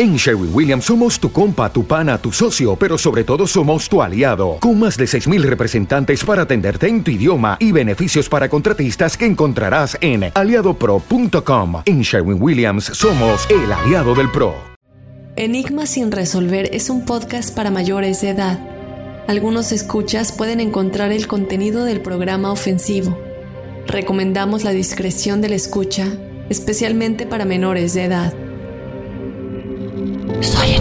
En Sherwin Williams somos tu compa, tu pana, tu socio, pero sobre todo somos tu aliado, con más de 6.000 representantes para atenderte en tu idioma y beneficios para contratistas que encontrarás en aliadopro.com. En Sherwin Williams somos el aliado del PRO. Enigma sin resolver es un podcast para mayores de edad. Algunos escuchas pueden encontrar el contenido del programa ofensivo. Recomendamos la discreción de la escucha, especialmente para menores de edad. Soy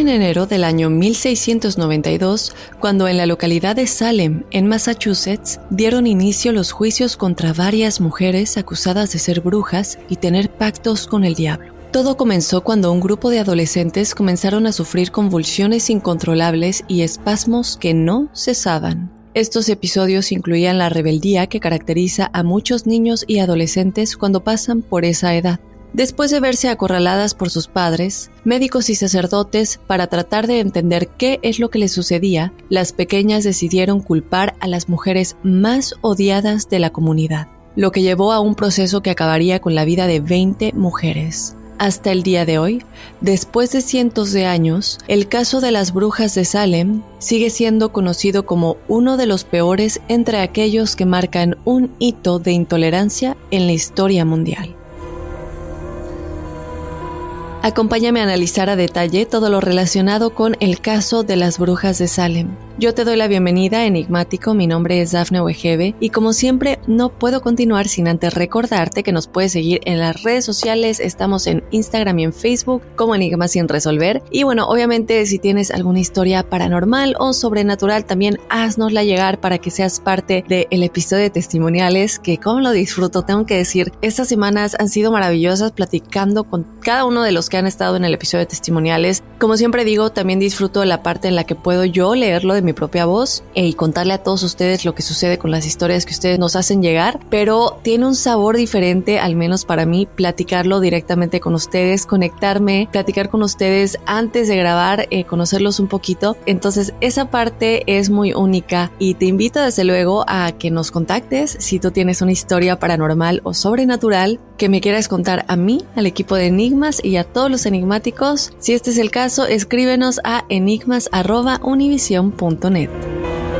en enero del año 1692 cuando en la localidad de Salem, en Massachusetts, dieron inicio los juicios contra varias mujeres acusadas de ser brujas y tener pactos con el diablo. Todo comenzó cuando un grupo de adolescentes comenzaron a sufrir convulsiones incontrolables y espasmos que no cesaban. Estos episodios incluían la rebeldía que caracteriza a muchos niños y adolescentes cuando pasan por esa edad. Después de verse acorraladas por sus padres, médicos y sacerdotes para tratar de entender qué es lo que les sucedía, las pequeñas decidieron culpar a las mujeres más odiadas de la comunidad, lo que llevó a un proceso que acabaría con la vida de 20 mujeres. Hasta el día de hoy, después de cientos de años, el caso de las brujas de Salem sigue siendo conocido como uno de los peores entre aquellos que marcan un hito de intolerancia en la historia mundial. Acompáñame a analizar a detalle todo lo relacionado con el caso de las brujas de Salem. Yo te doy la bienvenida, enigmático, mi nombre es Dafne Wegebe y como siempre no puedo continuar sin antes recordarte que nos puedes seguir en las redes sociales, estamos en Instagram y en Facebook como Enigma sin resolver. Y bueno, obviamente si tienes alguna historia paranormal o sobrenatural también haznosla llegar para que seas parte del episodio de testimoniales que como lo disfruto, tengo que decir, estas semanas han sido maravillosas platicando con cada uno de los que han estado en el episodio de testimoniales. Como siempre digo, también disfruto de la parte en la que puedo yo leerlo de mi propia voz y contarle a todos ustedes lo que sucede con las historias que ustedes nos hacen llegar, pero tiene un sabor diferente, al menos para mí, platicarlo directamente con ustedes, conectarme, platicar con ustedes antes de grabar, eh, conocerlos un poquito. Entonces, esa parte es muy única y te invito desde luego a que nos contactes si tú tienes una historia paranormal o sobrenatural que me quieras contar a mí, al equipo de Enigmas y a todos los enigmáticos. Si este es el caso, escríbenos a enigmas.univision.net.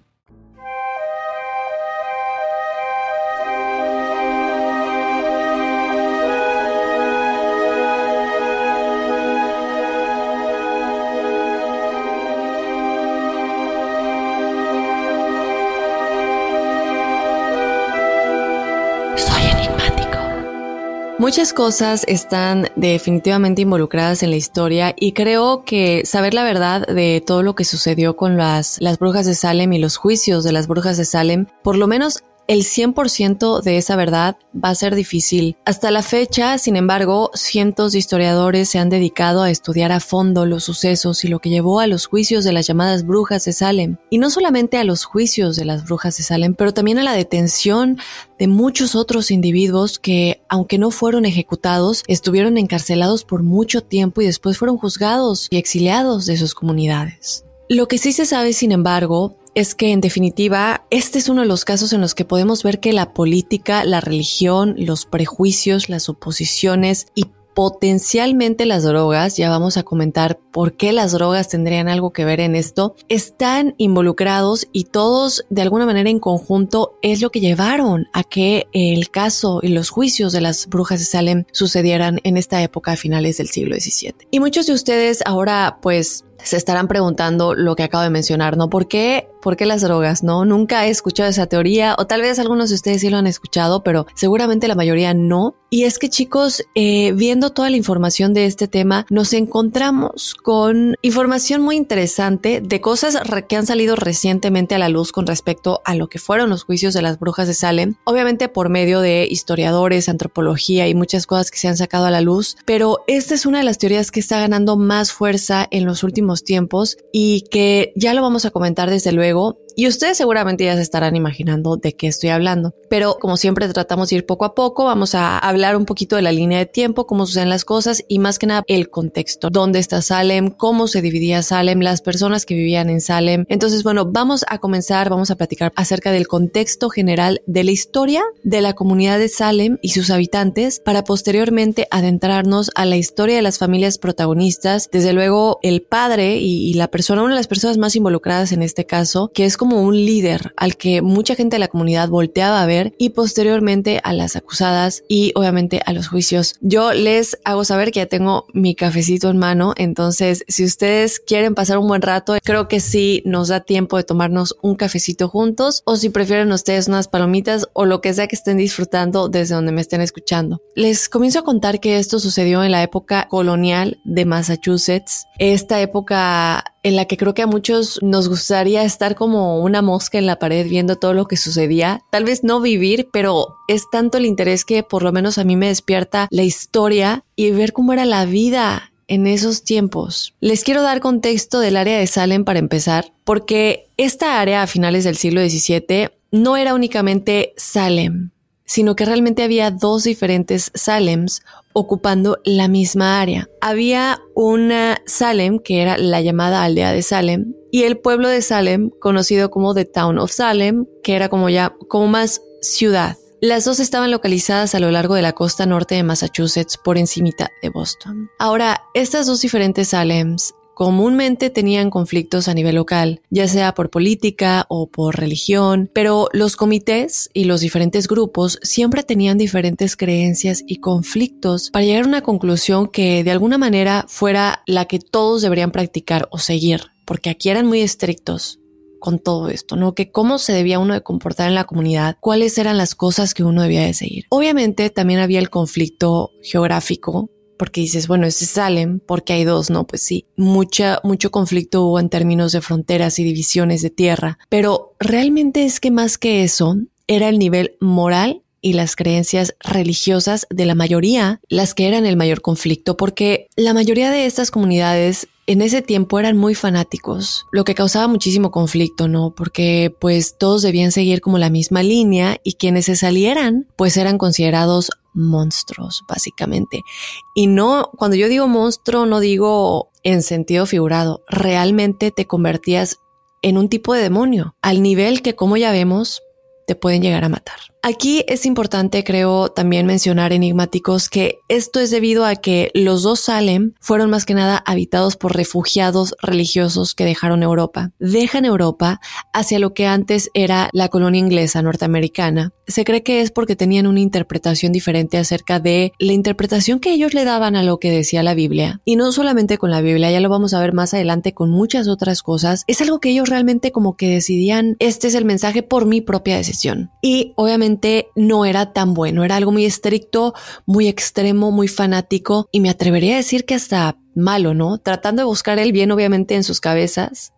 Muchas cosas están definitivamente involucradas en la historia y creo que saber la verdad de todo lo que sucedió con las, las brujas de Salem y los juicios de las brujas de Salem, por lo menos el 100% de esa verdad va a ser difícil. Hasta la fecha, sin embargo, cientos de historiadores se han dedicado a estudiar a fondo los sucesos y lo que llevó a los juicios de las llamadas brujas de Salem. Y no solamente a los juicios de las brujas de Salem, pero también a la detención de muchos otros individuos que, aunque no fueron ejecutados, estuvieron encarcelados por mucho tiempo y después fueron juzgados y exiliados de sus comunidades. Lo que sí se sabe, sin embargo, es que en definitiva este es uno de los casos en los que podemos ver que la política, la religión, los prejuicios, las oposiciones y potencialmente las drogas, ya vamos a comentar por qué las drogas tendrían algo que ver en esto, están involucrados y todos de alguna manera en conjunto es lo que llevaron a que el caso y los juicios de las brujas de Salem sucedieran en esta época a finales del siglo XVII. Y muchos de ustedes ahora pues se estarán preguntando lo que acabo de mencionar, ¿no? ¿Por qué, ¿Por qué las drogas? No, nunca he escuchado esa teoría, o tal vez algunos de ustedes sí lo han escuchado, pero seguramente la mayoría no. Y es que chicos, eh, viendo toda la información de este tema, nos encontramos con información muy interesante de cosas que han salido recientemente a la luz con respecto a lo que fueron los juicios de las brujas de Salem, obviamente por medio de historiadores, antropología y muchas cosas que se han sacado a la luz, pero esta es una de las teorías que está ganando más fuerza en los últimos tiempos y que ya lo vamos a comentar desde luego y ustedes seguramente ya se estarán imaginando de qué estoy hablando. Pero como siempre tratamos de ir poco a poco, vamos a hablar un poquito de la línea de tiempo, cómo suceden las cosas y más que nada el contexto. ¿Dónde está Salem? ¿Cómo se dividía Salem? Las personas que vivían en Salem. Entonces, bueno, vamos a comenzar, vamos a platicar acerca del contexto general de la historia de la comunidad de Salem y sus habitantes para posteriormente adentrarnos a la historia de las familias protagonistas. Desde luego, el padre y, la persona, una de las personas más involucradas en este caso, que es como un líder al que mucha gente de la comunidad volteaba a ver y posteriormente a las acusadas y obviamente a los juicios. Yo les hago saber que ya tengo mi cafecito en mano, entonces si ustedes quieren pasar un buen rato, creo que sí nos da tiempo de tomarnos un cafecito juntos o si prefieren ustedes unas palomitas o lo que sea que estén disfrutando desde donde me estén escuchando. Les comienzo a contar que esto sucedió en la época colonial de Massachusetts, esta época en la que creo que a muchos nos gustaría estar como una mosca en la pared viendo todo lo que sucedía. Tal vez no vivir, pero es tanto el interés que por lo menos a mí me despierta la historia y ver cómo era la vida en esos tiempos. Les quiero dar contexto del área de Salem para empezar, porque esta área a finales del siglo XVII no era únicamente Salem, sino que realmente había dos diferentes Salems ocupando la misma área. Había una Salem, que era la llamada aldea de Salem, y el pueblo de Salem, conocido como The Town of Salem, que era como ya, como más ciudad. Las dos estaban localizadas a lo largo de la costa norte de Massachusetts por encimita de Boston. Ahora, estas dos diferentes Salems comúnmente tenían conflictos a nivel local, ya sea por política o por religión, pero los comités y los diferentes grupos siempre tenían diferentes creencias y conflictos para llegar a una conclusión que de alguna manera fuera la que todos deberían practicar o seguir, porque aquí eran muy estrictos con todo esto, ¿no? Que cómo se debía uno de comportar en la comunidad, cuáles eran las cosas que uno debía de seguir. Obviamente también había el conflicto geográfico porque dices, bueno, ese Salem, porque hay dos, no, pues sí, mucha, mucho conflicto hubo en términos de fronteras y divisiones de tierra, pero realmente es que más que eso, era el nivel moral y las creencias religiosas de la mayoría las que eran el mayor conflicto, porque la mayoría de estas comunidades en ese tiempo eran muy fanáticos, lo que causaba muchísimo conflicto, ¿no? Porque pues todos debían seguir como la misma línea y quienes se salieran pues eran considerados monstruos, básicamente. Y no, cuando yo digo monstruo, no digo en sentido figurado, realmente te convertías en un tipo de demonio, al nivel que, como ya vemos, te pueden llegar a matar. Aquí es importante, creo, también mencionar enigmáticos que esto es debido a que los dos Salem fueron más que nada habitados por refugiados religiosos que dejaron Europa. Dejan Europa hacia lo que antes era la colonia inglesa norteamericana. Se cree que es porque tenían una interpretación diferente acerca de la interpretación que ellos le daban a lo que decía la Biblia. Y no solamente con la Biblia, ya lo vamos a ver más adelante con muchas otras cosas. Es algo que ellos realmente como que decidían, este es el mensaje por mi propia decisión. Y obviamente no era tan bueno, era algo muy estricto, muy extremo, muy fanático y me atrevería a decir que hasta malo, ¿no? Tratando de buscar el bien obviamente en sus cabezas,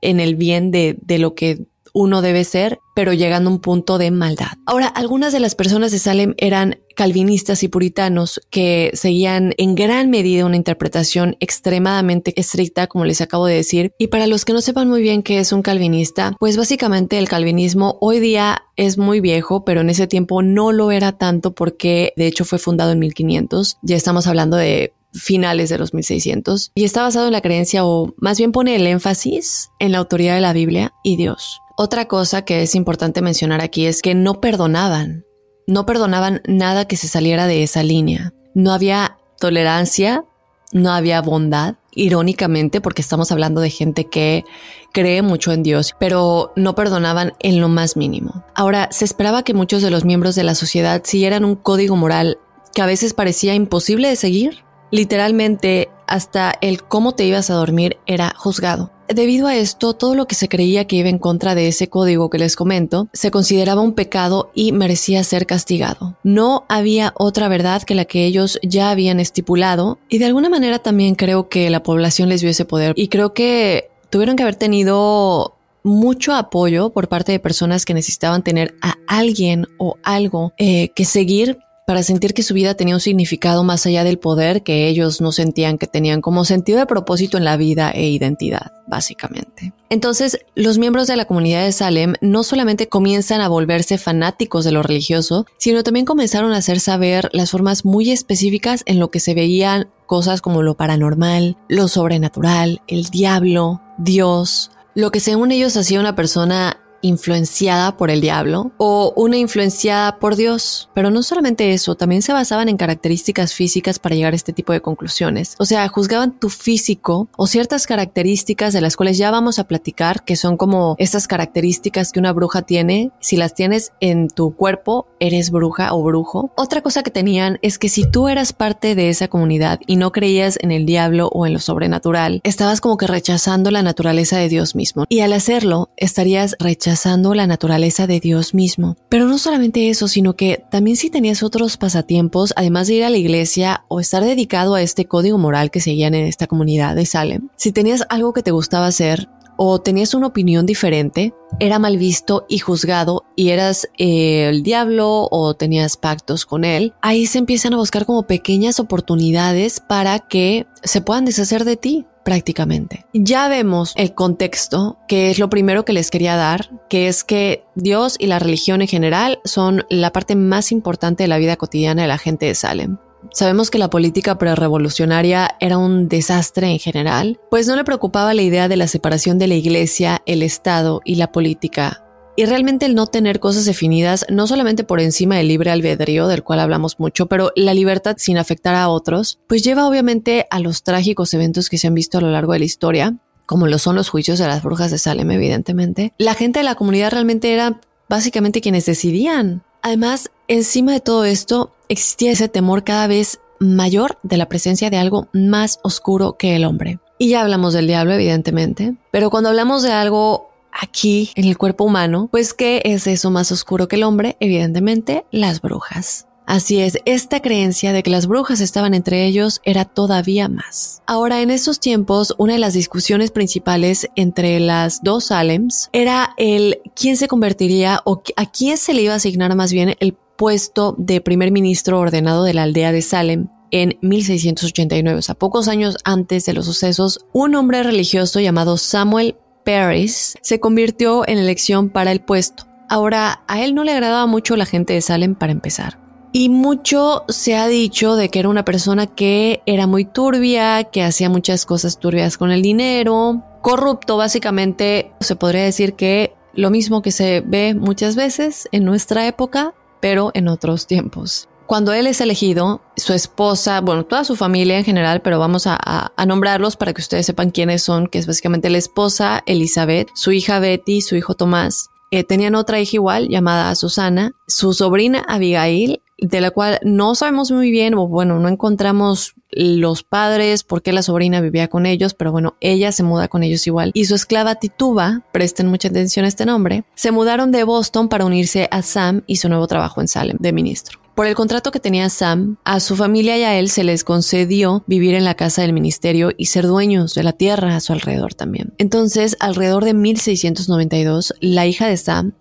en el bien de, de lo que uno debe ser, pero llegando a un punto de maldad. Ahora, algunas de las personas de Salem eran calvinistas y puritanos que seguían en gran medida una interpretación extremadamente estricta, como les acabo de decir. Y para los que no sepan muy bien qué es un calvinista, pues básicamente el calvinismo hoy día es muy viejo, pero en ese tiempo no lo era tanto porque de hecho fue fundado en 1500. Ya estamos hablando de finales de los 1600 y está basado en la creencia o más bien pone el énfasis en la autoridad de la Biblia y Dios. Otra cosa que es importante mencionar aquí es que no perdonaban, no perdonaban nada que se saliera de esa línea. No había tolerancia, no había bondad, irónicamente, porque estamos hablando de gente que cree mucho en Dios, pero no perdonaban en lo más mínimo. Ahora, se esperaba que muchos de los miembros de la sociedad siguieran un código moral que a veces parecía imposible de seguir. Literalmente, hasta el cómo te ibas a dormir era juzgado. Debido a esto, todo lo que se creía que iba en contra de ese código que les comento se consideraba un pecado y merecía ser castigado. No había otra verdad que la que ellos ya habían estipulado y de alguna manera también creo que la población les dio ese poder y creo que tuvieron que haber tenido mucho apoyo por parte de personas que necesitaban tener a alguien o algo eh, que seguir para sentir que su vida tenía un significado más allá del poder que ellos no sentían que tenían como sentido de propósito en la vida e identidad, básicamente. Entonces, los miembros de la comunidad de Salem no solamente comienzan a volverse fanáticos de lo religioso, sino también comenzaron a hacer saber las formas muy específicas en lo que se veían cosas como lo paranormal, lo sobrenatural, el diablo, Dios, lo que según ellos hacía una persona influenciada por el diablo o una influenciada por Dios. Pero no solamente eso, también se basaban en características físicas para llegar a este tipo de conclusiones. O sea, juzgaban tu físico o ciertas características de las cuales ya vamos a platicar, que son como estas características que una bruja tiene. Si las tienes en tu cuerpo, eres bruja o brujo. Otra cosa que tenían es que si tú eras parte de esa comunidad y no creías en el diablo o en lo sobrenatural, estabas como que rechazando la naturaleza de Dios mismo. Y al hacerlo, estarías rechazando rechazando la naturaleza de Dios mismo. Pero no solamente eso, sino que también si tenías otros pasatiempos, además de ir a la iglesia o estar dedicado a este código moral que seguían en esta comunidad de Salem, si tenías algo que te gustaba hacer, o tenías una opinión diferente, era mal visto y juzgado y eras eh, el diablo o tenías pactos con él, ahí se empiezan a buscar como pequeñas oportunidades para que se puedan deshacer de ti prácticamente. Ya vemos el contexto, que es lo primero que les quería dar, que es que Dios y la religión en general son la parte más importante de la vida cotidiana de la gente de Salem. Sabemos que la política prerevolucionaria era un desastre en general, pues no le preocupaba la idea de la separación de la iglesia, el Estado y la política. Y realmente el no tener cosas definidas, no solamente por encima del libre albedrío, del cual hablamos mucho, pero la libertad sin afectar a otros, pues lleva obviamente a los trágicos eventos que se han visto a lo largo de la historia, como lo son los juicios de las brujas de Salem, evidentemente. La gente de la comunidad realmente era básicamente quienes decidían. Además, encima de todo esto, existía ese temor cada vez mayor de la presencia de algo más oscuro que el hombre. Y ya hablamos del diablo, evidentemente, pero cuando hablamos de algo aquí en el cuerpo humano, pues ¿qué es eso más oscuro que el hombre? Evidentemente, las brujas. Así es, esta creencia de que las brujas estaban entre ellos era todavía más. Ahora, en estos tiempos, una de las discusiones principales entre las dos Salems era el quién se convertiría o a quién se le iba a asignar más bien el puesto de primer ministro ordenado de la aldea de Salem en 1689, o sea, pocos años antes de los sucesos, un hombre religioso llamado Samuel Paris se convirtió en elección para el puesto. Ahora, a él no le agradaba mucho la gente de Salem para empezar. Y mucho se ha dicho de que era una persona que era muy turbia, que hacía muchas cosas turbias con el dinero, corrupto básicamente. Se podría decir que lo mismo que se ve muchas veces en nuestra época, pero en otros tiempos. Cuando él es elegido, su esposa, bueno, toda su familia en general, pero vamos a, nombrarlos para que ustedes sepan quiénes son, que es básicamente la esposa Elizabeth, su hija Betty, su hijo Tomás. Eh, tenían otra hija igual llamada Susana, su sobrina Abigail, de la cual no sabemos muy bien, o bueno, no encontramos los padres, por qué la sobrina vivía con ellos, pero bueno, ella se muda con ellos igual. Y su esclava Tituba, presten mucha atención a este nombre, se mudaron de Boston para unirse a Sam y su nuevo trabajo en Salem de ministro. Por el contrato que tenía Sam, a su familia y a él se les concedió vivir en la casa del ministerio y ser dueños de la tierra a su alrededor también. Entonces, alrededor de 1692, la hija de Sam,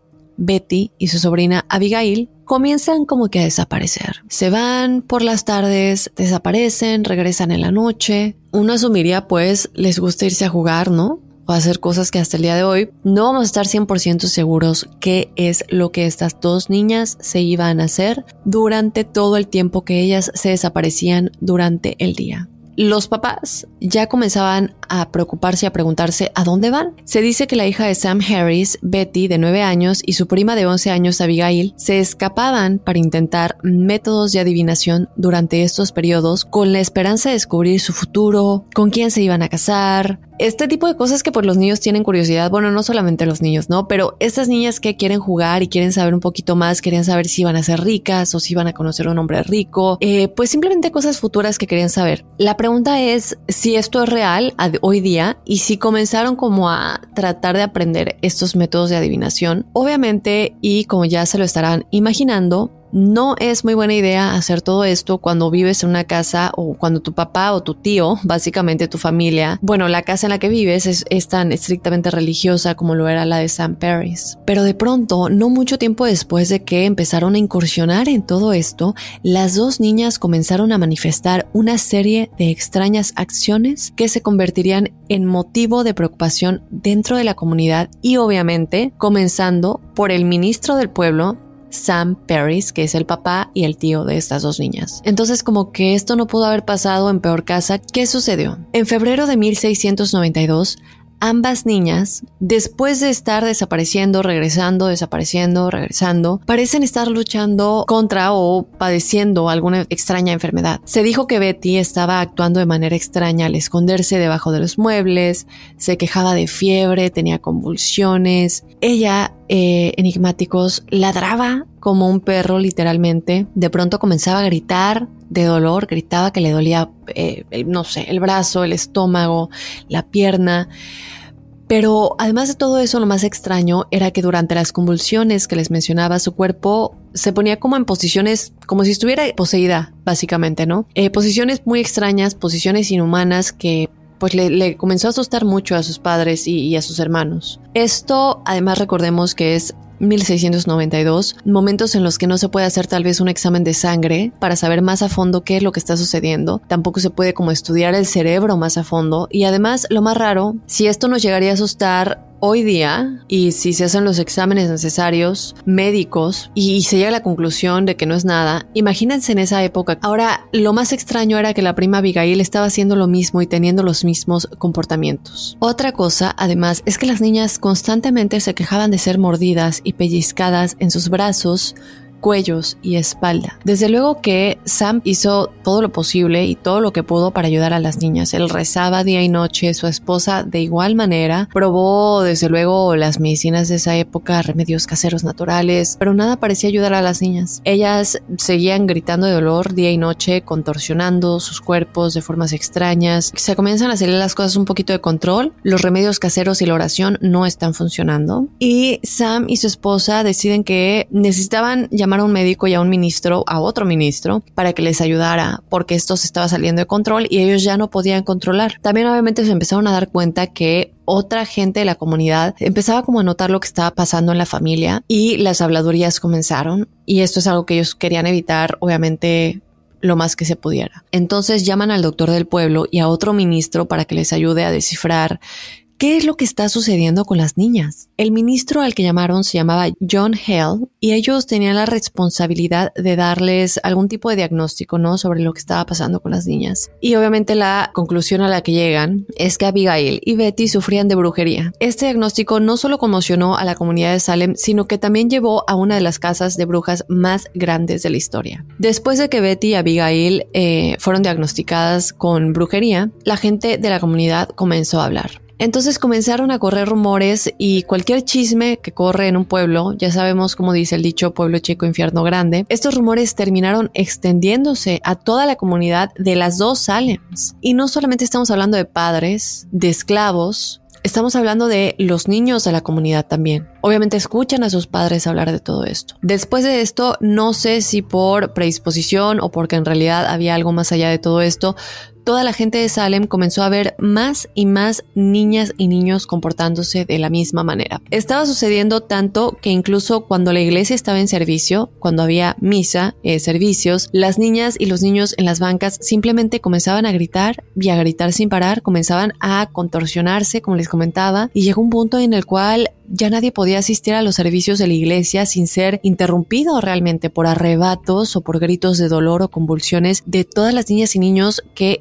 Betty, y su sobrina Abigail comienzan como que a desaparecer. Se van por las tardes, desaparecen, regresan en la noche. Uno asumiría pues les gusta irse a jugar, ¿no? O hacer cosas que hasta el día de hoy no vamos a estar 100% seguros qué es lo que estas dos niñas se iban a hacer durante todo el tiempo que ellas se desaparecían durante el día los papás ya comenzaban a preocuparse y a preguntarse a dónde van. Se dice que la hija de Sam Harris, Betty, de 9 años, y su prima de 11 años, Abigail, se escapaban para intentar métodos de adivinación durante estos periodos con la esperanza de descubrir su futuro, con quién se iban a casar, este tipo de cosas que por los niños tienen curiosidad, bueno, no solamente los niños, ¿no? Pero estas niñas que quieren jugar y quieren saber un poquito más, querían saber si iban a ser ricas o si iban a conocer a un hombre rico, eh, pues simplemente cosas futuras que querían saber. La pregunta es si esto es real hoy día y si comenzaron como a tratar de aprender estos métodos de adivinación. Obviamente, y como ya se lo estarán imaginando, no es muy buena idea hacer todo esto cuando vives en una casa o cuando tu papá o tu tío, básicamente tu familia, bueno, la casa en la que vives es, tan estrictamente religiosa como lo era la de Sam Paris. Pero de pronto, no mucho tiempo después de que empezaron a incursionar en todo esto, las dos niñas comenzaron a manifestar una serie de extrañas acciones que se convertirían en motivo de preocupación dentro de la comunidad y obviamente comenzando por el ministro del pueblo Sam Paris, que es el papá y el tío de estas dos niñas. Entonces, como que esto no pudo haber pasado en peor casa, ¿qué sucedió? En febrero de 1692, ambas niñas, después de estar desapareciendo, regresando, desapareciendo, regresando, parecen estar luchando contra o padeciendo alguna extraña enfermedad. Se dijo que Betty estaba actuando de manera extraña al esconderse debajo de los muebles, se quejaba de fiebre, tenía convulsiones. Ella, eh, enigmáticos, ladraba como un perro literalmente. De pronto comenzaba a gritar de dolor, gritaba que le dolía, eh, no sé, el brazo, el estómago, la pierna. Pero además de todo eso, lo más extraño era que durante las convulsiones que les mencionaba, su cuerpo se ponía como en posiciones, como si estuviera poseída, básicamente, ¿no? Eh, posiciones muy extrañas, posiciones inhumanas que pues le, comenzó a asustar mucho a sus padres y, y a sus hermanos. Esto, además, recordemos que es 1692, momentos en los que no se puede hacer tal vez un examen de sangre para saber más a fondo qué es lo que está sucediendo, tampoco se puede como estudiar el cerebro más a fondo y además lo más raro, si esto nos llegaría a asustar hoy día y si se hacen los exámenes necesarios médicos y se llega a la conclusión de que no es nada, imagínense en esa época. Ahora, lo más extraño era que la prima Abigail estaba haciendo lo mismo y teniendo los mismos comportamientos. Otra cosa, además, es que las niñas constantemente se quejaban de ser mordidas y pellizcadas en sus brazos, cuellos y espalda. Desde luego que Sam hizo todo lo posible y todo lo que pudo para ayudar a las niñas. Él rezaba día y noche, su esposa de igual manera probó desde luego las medicinas de esa época, remedios caseros naturales, pero nada parecía ayudar a las niñas. Ellas seguían gritando de dolor día y noche, contorsionando sus cuerpos de formas extrañas. Se comienzan a salir las cosas un poquito de control, los remedios caseros y la oración no están funcionando y Sam y su esposa deciden que necesitaban llamar a un médico y a un ministro, a otro ministro, para que les ayudara, porque esto se estaba saliendo de control y ellos ya no podían controlar. También obviamente se empezaron a dar cuenta que otra gente de la comunidad empezaba como a notar lo que estaba pasando en la familia y las habladurías comenzaron y esto es algo que ellos querían evitar, obviamente lo más que se pudiera. Entonces llaman al doctor del pueblo y a otro ministro para que les ayude a descifrar ¿Qué es lo que está sucediendo con las niñas? El ministro al que llamaron se llamaba John Hale y ellos tenían la responsabilidad de darles algún tipo de diagnóstico, ¿no? Sobre lo que estaba pasando con las niñas. Y obviamente la conclusión a la que llegan es que Abigail y Betty sufrían de brujería. Este diagnóstico no solo conmocionó a la comunidad de Salem, sino que también llevó a una de las casas de brujas más grandes de la historia. Después de que Betty y Abigail eh, fueron diagnosticadas con brujería, la gente de la comunidad comenzó a hablar. Entonces comenzaron a correr rumores y cualquier chisme que corre en un pueblo, ya sabemos cómo dice el dicho pueblo chico, infierno grande, estos rumores terminaron extendiéndose a toda la comunidad de las dos Salems. Y no solamente estamos hablando de padres, de esclavos, Estamos hablando de los niños de la comunidad también. Obviamente escuchan a sus padres hablar de todo esto. Después de esto, no sé si por predisposición o porque en realidad había algo más allá de todo esto, toda la gente de Salem comenzó a ver más y más niñas y niños comportándose de la misma manera. Estaba sucediendo tanto que incluso cuando la iglesia estaba en servicio, cuando había misa, eh, servicios, las niñas y los niños en las bancas simplemente comenzaban a gritar y a gritar sin parar, comenzaban a contorsionarse, como les comentaba, y llegó un punto en el cual ya nadie podía asistir a los servicios de la iglesia sin ser interrumpido realmente por arrebatos o por gritos de dolor o convulsiones de todas las niñas y niños que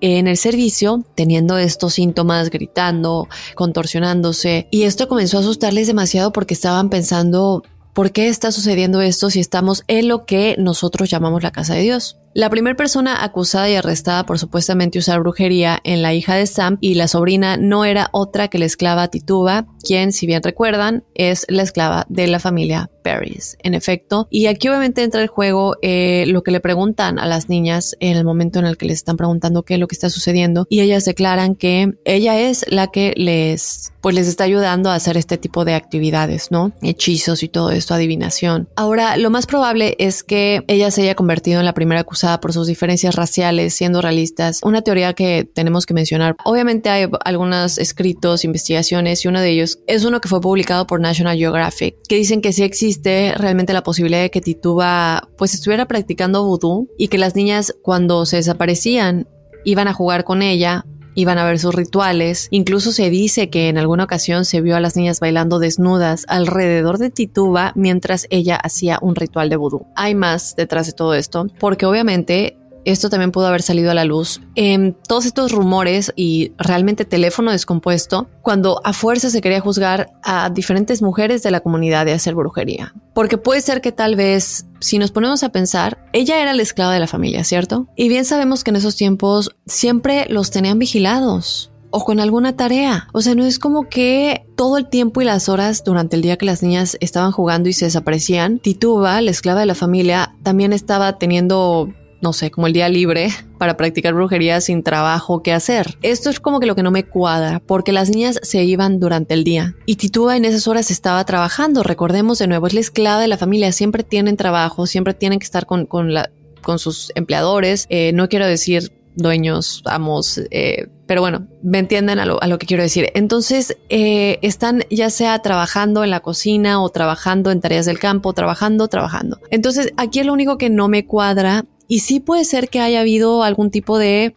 en el servicio teniendo estos síntomas, gritando, contorsionándose. Y esto comenzó a asustarles demasiado porque estaban pensando, ¿por qué está sucediendo esto si estamos en lo que nosotros llamamos la casa de Dios? La primera persona acusada y arrestada por supuestamente usar brujería en la hija de Sam y la sobrina no era otra que la esclava Tituba, quien, si bien recuerdan, es la esclava de la familia Paris, en efecto. Y aquí obviamente entra el juego eh, lo que le preguntan a las niñas en el momento en el que les están preguntando qué es lo que está sucediendo y ellas declaran que ella es la que les, pues les está ayudando a hacer este tipo de actividades, ¿no? Hechizos y todo esto, adivinación. Ahora, lo más probable es que ella se haya convertido en la primera acusada por sus diferencias raciales, siendo realistas. Una teoría que tenemos que mencionar. Obviamente hay algunos escritos, investigaciones y uno de ellos es uno que fue publicado por National Geographic, que dicen que sí existe realmente la posibilidad de que Tituba pues estuviera practicando vudú y que las niñas cuando se desaparecían iban a jugar con ella iban a ver sus rituales. Incluso se dice que en alguna ocasión se vio a las niñas bailando desnudas alrededor de Tituba mientras ella hacía un ritual de vudú. Hay más detrás de todo esto, porque obviamente esto también pudo haber salido a la luz. En todos estos rumores y realmente teléfono descompuesto, cuando a fuerza se quería juzgar a diferentes mujeres de la comunidad de hacer brujería. Porque puede ser que tal vez, si nos ponemos a pensar, ella era la esclava de la familia, ¿cierto? Y bien sabemos que en esos tiempos siempre los tenían vigilados o con alguna tarea. O sea, no es como que todo el tiempo y las horas durante el día que las niñas estaban jugando y se desaparecían, Tituba, la esclava de la familia, también estaba teniendo no sé, como el día libre para practicar brujería sin trabajo que hacer. Esto es como que lo que no me cuadra, porque las niñas se iban durante el día y Tituba en esas horas estaba trabajando. Recordemos de nuevo, es la esclava de la familia, siempre tienen trabajo, siempre tienen que estar con, con la, con sus empleadores. Eh, no quiero decir dueños, amos, eh, pero bueno, me entienden a lo, a lo que quiero decir. Entonces, eh, están ya sea trabajando en la cocina o trabajando en tareas del campo, trabajando, trabajando. Entonces, aquí lo único que no me cuadra y sí puede ser que haya habido algún tipo de,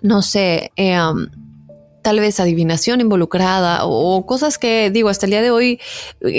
no sé, eh, tal vez adivinación involucrada o, cosas que digo hasta el día de hoy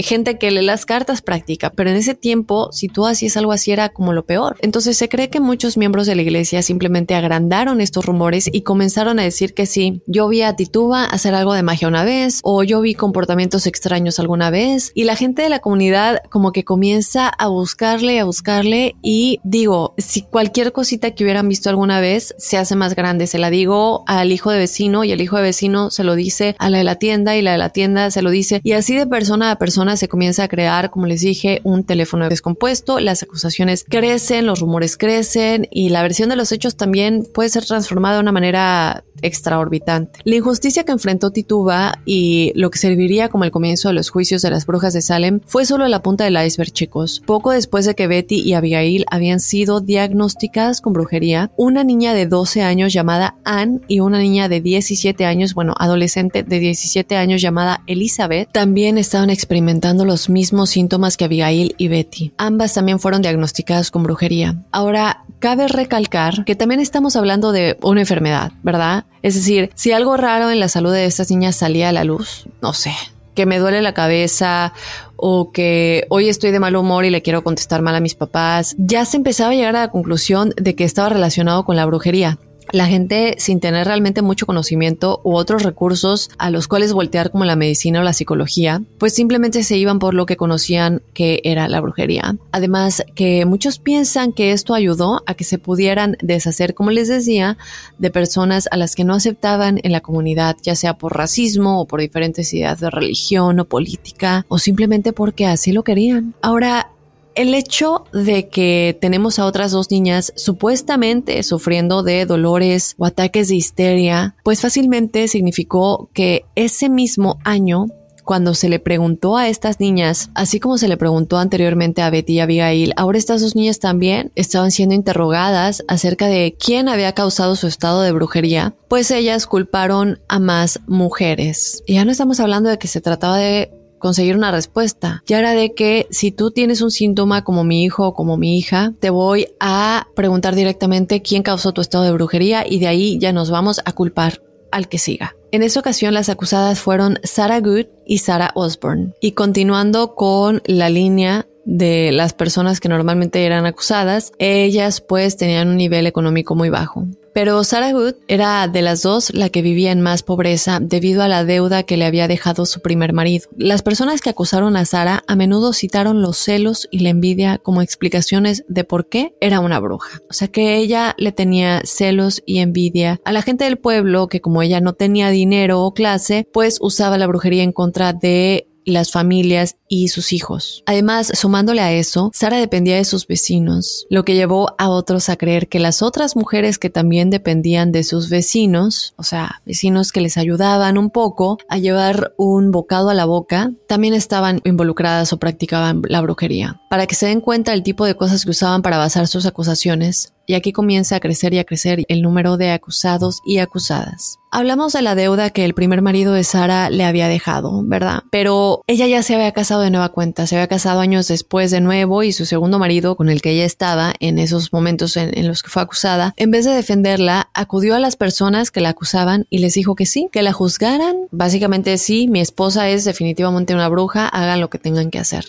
gente que lee las cartas practica, pero en ese tiempo si tú hacías algo así era como lo peor. Entonces se cree que muchos miembros de la iglesia simplemente agrandaron estos rumores y comenzaron a decir que sí, yo vi a Tituba hacer algo de magia una vez o yo vi comportamientos extraños alguna vez y la gente de la comunidad como que comienza a buscarle, a buscarle y digo, si cualquier cosita que hubieran visto alguna vez se hace más grande, se la digo al hijo de vecino y el hijo de vecino vecino se lo dice a la de la tienda y la de la tienda se lo dice y así de persona a persona se comienza a crear, como les dije, un teléfono descompuesto, las acusaciones crecen, los rumores crecen y la versión de los hechos también puede ser transformada de una manera extraorbitante. La injusticia que enfrentó Tituba y lo que serviría como el comienzo de los juicios de las brujas de Salem fue solo la punta del iceberg, chicos. Poco después de que Betty y Abigail habían sido diagnosticadas con brujería, una niña de 12 años llamada Anne y una niña de 17 bueno, adolescente de 17 años llamada Elizabeth, también estaban experimentando los mismos síntomas que Abigail y Betty. Ambas también fueron diagnosticadas con brujería. Ahora, cabe recalcar que también estamos hablando de una enfermedad, ¿verdad? Es decir, si algo raro en la salud de estas niñas salía a la luz, no sé, que me duele la cabeza o que hoy estoy de mal humor y le quiero contestar mal a mis papás, ya se empezaba a llegar a la conclusión de que estaba relacionado con la brujería la gente sin tener realmente mucho conocimiento u otros recursos a los cuales voltear como la medicina o la psicología, pues simplemente se iban por lo que conocían que era la brujería. Además que muchos piensan que esto ayudó a que se pudieran deshacer, como les decía, de personas a las que no aceptaban en la comunidad, ya sea por racismo o por diferentes ideas de religión o política o simplemente porque así lo querían. Ahora, el hecho de que tenemos a otras dos niñas supuestamente sufriendo de dolores o ataques de histeria, pues fácilmente significó que ese mismo año cuando se le preguntó a estas niñas, así como se le preguntó anteriormente a Betty y Abigail, ahora estas dos niñas también estaban siendo interrogadas acerca de quién había causado su estado de brujería, pues ellas culparon a más mujeres. Y ya no estamos hablando de que se trataba de conseguir una respuesta. Ya era de que si tú tienes un síntoma como mi hijo o como mi hija, te voy a preguntar directamente quién causó tu estado de brujería y de ahí ya nos vamos a culpar al que siga. En esa ocasión las acusadas fueron Sarah Good y Sarah Osborne. Y continuando con la línea de las personas que normalmente eran acusadas, ellas pues tenían un nivel económico muy bajo. Pero Sarah Wood era de las dos la que vivía en más pobreza debido a la deuda que le había dejado su primer marido. Las personas que acusaron a Sarah a menudo citaron los celos y la envidia como explicaciones de por qué era una bruja. O sea que ella le tenía celos y envidia a la gente del pueblo que como ella no tenía dinero o clase, pues usaba la brujería en contra de las familias y sus hijos. Además, sumándole a eso, Sara dependía de sus vecinos, lo que llevó a otros a creer que las otras mujeres que también dependían de sus vecinos, o sea, vecinos que les ayudaban un poco a llevar un bocado a la boca, también estaban involucradas o practicaban la brujería. Para que se den cuenta del tipo de cosas que usaban para basar sus acusaciones, y aquí comienza a crecer y a crecer el número de acusados y acusadas. Hablamos de la deuda que el primer marido de Sara le había dejado, ¿verdad? Pero ella ya se había casado de nueva cuenta, se había casado años después de nuevo y su segundo marido con el que ella estaba en esos momentos en, los que fue acusada, en vez de defenderla, acudió a las personas que la acusaban y les dijo que sí, que la juzgaran. Básicamente sí, mi esposa es definitivamente una bruja, hagan lo que tengan que hacer.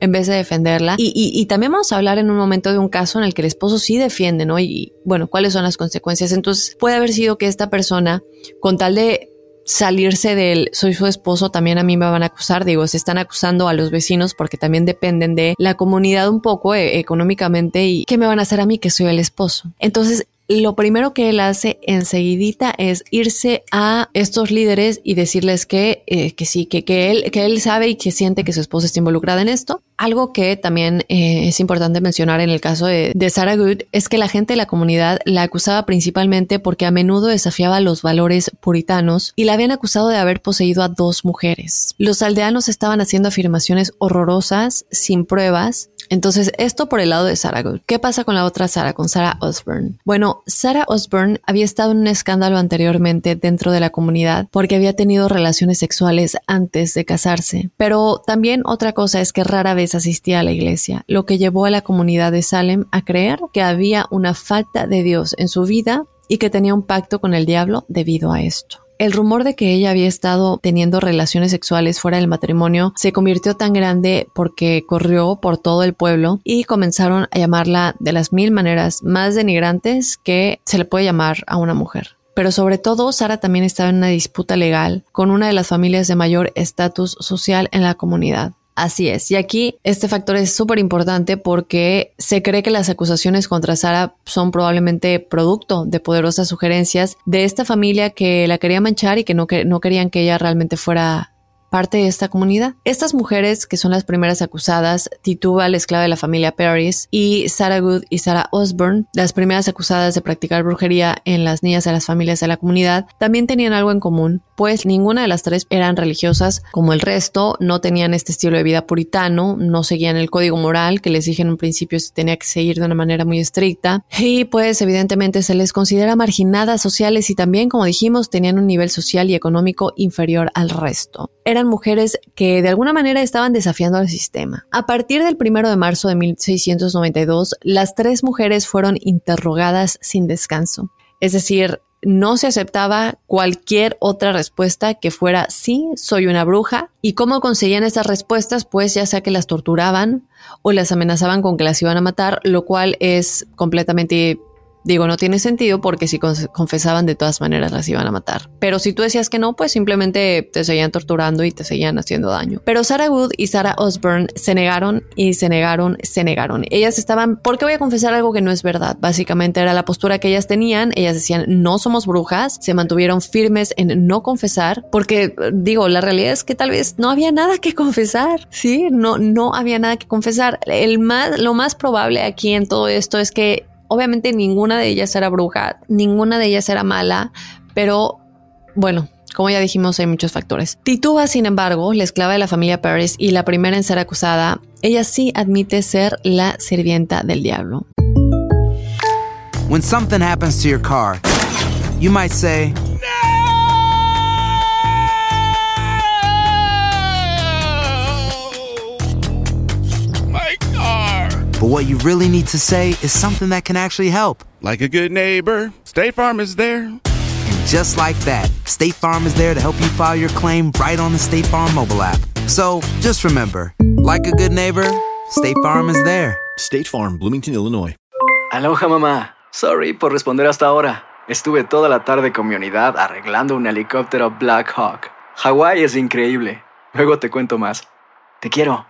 en vez de defenderla. Y, y también vamos a hablar en un momento de un caso en el que el esposo sí defiende ¿no? Y bueno, ¿cuáles son las consecuencias? Entonces puede haber sido que esta persona, con tal de salirse del soy su esposo, también a mí me van a acusar, digo, se están acusando a los vecinos porque también dependen de la comunidad un poco eh, económicamente y ¿qué me van a hacer a mí que soy el esposo? Entonces, lo primero que él hace enseguidita es irse a estos líderes y decirles que, eh, que sí, que, que, él, que él sabe y que siente que su esposa está involucrada en esto. Algo que también eh, es importante mencionar en el caso de, de, Sarah Good es que la gente de la comunidad la acusaba principalmente porque a menudo desafiaba los valores puritanos y la habían acusado de haber poseído a dos mujeres. Los aldeanos estaban haciendo afirmaciones horrorosas, sin pruebas, Entonces, esto por el lado de Sarah Good. ¿Qué pasa con la otra Sarah, con Sarah Osborne? Bueno, Sarah Osborne había estado en un escándalo anteriormente dentro de la comunidad porque había tenido relaciones sexuales antes de casarse. Pero también otra cosa es que rara vez asistía a la iglesia, lo que llevó a la comunidad de Salem a creer que había una falta de Dios en su vida y que tenía un pacto con el diablo debido a esto. El rumor de que ella había estado teniendo relaciones sexuales fuera del matrimonio se convirtió tan grande porque corrió por todo el pueblo y comenzaron a llamarla de las mil maneras más denigrantes que se le puede llamar a una mujer. Pero sobre todo, Sara también estaba en una disputa legal con una de las familias de mayor estatus social en la comunidad. Así es. Y aquí este factor es súper importante porque se cree que las acusaciones contra Sara son probablemente producto de poderosas sugerencias de esta familia que la quería manchar y que no, que, no querían que ella realmente fuera parte de esta comunidad. Estas mujeres, que son las primeras acusadas, Tituba, la esclava de la familia Paris, y Sarah Good y Sarah Osborne, las primeras acusadas de practicar brujería en las niñas de las familias de la comunidad, también tenían algo en común, pues ninguna de las tres eran religiosas como el resto, no tenían este estilo de vida puritano, no seguían el código moral que les dije en un principio se tenía que seguir de una manera muy estricta, y pues evidentemente se les considera marginadas sociales y también, como dijimos, tenían un nivel social y económico inferior al resto mujeres que de alguna manera estaban desafiando al sistema. A partir del 1 de marzo de 1692, las tres mujeres fueron interrogadas sin descanso. Es decir, no se aceptaba cualquier otra respuesta que fuera sí, soy una bruja. ¿Y cómo conseguían esas respuestas? Pues ya sea que las torturaban o las amenazaban con que las iban a matar, lo cual es completamente Digo, no tiene sentido porque si confesaban de todas maneras las iban a matar. Pero si tú decías que no, pues simplemente te seguían torturando y te seguían haciendo daño. Pero Sarah Wood y Sarah Osborne se negaron y se negaron, se negaron. Ellas estaban, ¿por qué voy a confesar algo que no es verdad? Básicamente era la postura que ellas tenían. Ellas decían, no somos brujas. Se mantuvieron firmes en no confesar porque, digo, la realidad es que tal vez no había nada que confesar. Sí, no, no había nada que confesar. El más, lo más probable aquí en todo esto es que Obviamente ninguna de ellas era bruja, ninguna de ellas era mala, pero bueno, como ya dijimos, hay muchos factores. Tituba, sin embargo, la esclava de la familia Paris y la primera en ser acusada, ella sí admite ser la sirvienta del diablo. When something happens to your car, you might say, But what you really need to say is something that can actually help. Like a good neighbor, State Farm is there. And just like that, State Farm is there to help you file your claim right on the State Farm mobile app. So just remember, like a good neighbor, State Farm is there. State Farm, Bloomington, Illinois. Aloha mamá. Sorry por responder hasta ahora. Estuve toda la tarde con mi unidad arreglando un helicóptero Black Hawk. Hawái es increíble. Luego te cuento más. Te quiero.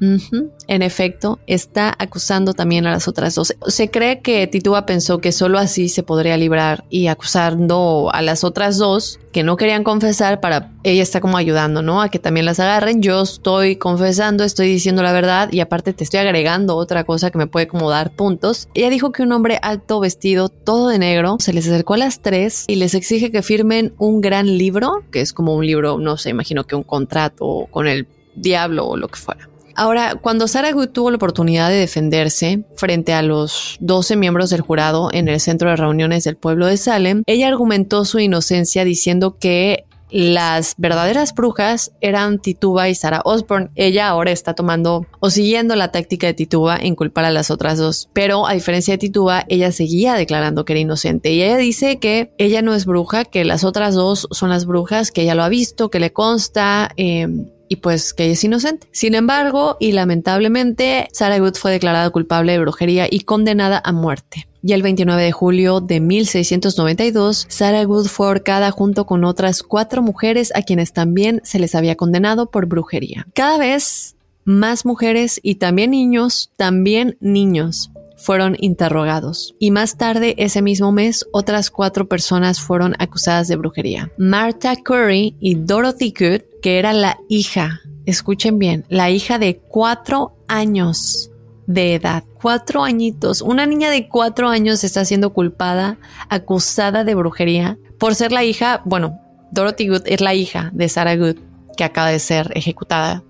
En efecto, está acusando también a las otras dos. Se cree que Tituba pensó que solo así se podría librar y acusando a las otras dos que no querían confesar para ella está como ayudando, ¿no? A que también las agarren. Yo estoy confesando, estoy diciendo la verdad y aparte te estoy agregando otra cosa que me puede como dar puntos. Ella dijo que un hombre alto, vestido, todo de negro, se les acercó a las tres y les exige que firmen un gran libro, que es como un libro, no sé, imagino que un contrato con el diablo o lo que fuera. Ahora, cuando Sarah Good tuvo la oportunidad de defenderse frente a los 12 miembros del jurado en el centro de reuniones del pueblo de Salem, ella argumentó su inocencia diciendo que las verdaderas brujas eran Tituba y Sarah Osborne. Ella ahora está tomando o siguiendo la táctica de Tituba en culpar a las otras dos. Pero a diferencia de Tituba, ella seguía declarando que era inocente. Y ella dice que ella no es bruja, que las otras dos son las brujas, que ella lo ha visto, que le consta. Eh, y pues que es inocente. Sin embargo, y lamentablemente, Sarah Good fue declarada culpable de brujería y condenada a muerte. Y el 29 de julio de 1692, Sarah Good fue ahorcada junto con otras cuatro mujeres a quienes también se les había condenado por brujería. Cada vez más mujeres y también niños, también niños, fueron interrogados. Y más tarde, ese mismo mes, otras cuatro personas fueron acusadas de brujería. Martha Curry y Dorothy Good, que era la hija, escuchen bien, la hija de cuatro años de edad, cuatro añitos. Una niña de cuatro años está siendo culpada, acusada de brujería por ser la hija, bueno, Dorothy Good es la hija de Sarah Good, que acaba de ser ejecutada.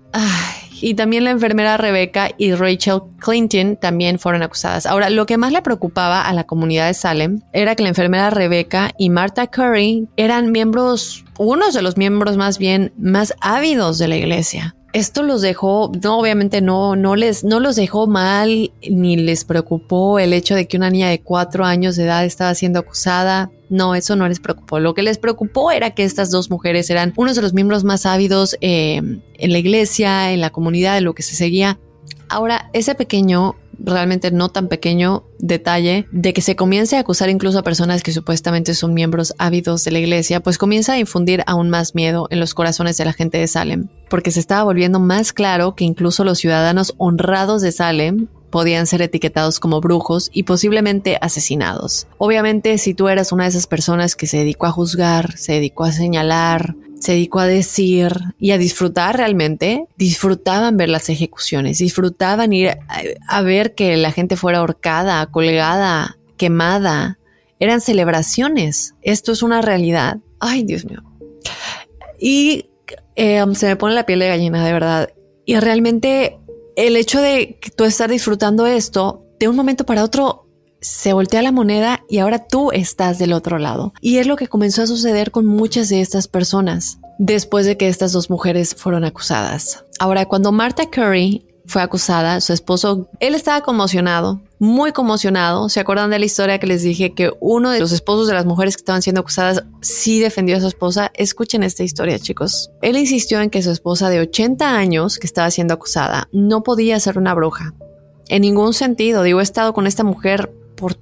Y también la enfermera Rebecca y Rachel Clinton también fueron acusadas. Ahora, lo que más le preocupaba a la comunidad de Salem era que la enfermera Rebecca y Martha Curry eran miembros, unos de los miembros más bien más ávidos de la iglesia esto los dejó, no, obviamente no, no les, no los dejó mal ni les preocupó el hecho de que una niña de cuatro años de edad estaba siendo acusada. No, eso no les preocupó. Lo que les preocupó era que estas dos mujeres eran unos de los miembros más ávidos eh, en la iglesia, en la comunidad, de lo que se seguía. Ahora, ese pequeño, realmente no tan pequeño detalle de que se comience a acusar incluso a personas que supuestamente son miembros ávidos de la iglesia, pues comienza a infundir aún más miedo en los corazones de la gente de Salem, porque se estaba volviendo más claro que incluso los ciudadanos honrados de Salem podían ser etiquetados como brujos y posiblemente asesinados. Obviamente, si tú eras una de esas personas que se dedicó a juzgar, se dedicó a señalar, se dedicó a decir y a disfrutar realmente, disfrutaban ver las ejecuciones, disfrutaban ir a, ver que la gente fuera ahorcada, colgada, quemada. Eran celebraciones. Esto es una realidad. Ay, Dios mío. Y eh, se me pone la piel de gallina, de verdad. Y realmente el hecho de tú estar disfrutando esto, de un momento para otro se voltea la moneda y ahora tú estás del otro lado. Y es lo que comenzó a suceder con muchas de estas personas después de que estas dos mujeres fueron acusadas. Ahora, cuando Martha Curry fue acusada, su esposo, él estaba conmocionado, muy conmocionado. ¿Se acuerdan de la historia que les dije que uno de los esposos de las mujeres que estaban siendo acusadas sí defendió a su esposa? Escuchen esta historia, chicos. Él insistió en que su esposa de 80 años que estaba siendo acusada no podía ser una bruja. En ningún sentido. Digo, he estado con esta mujer por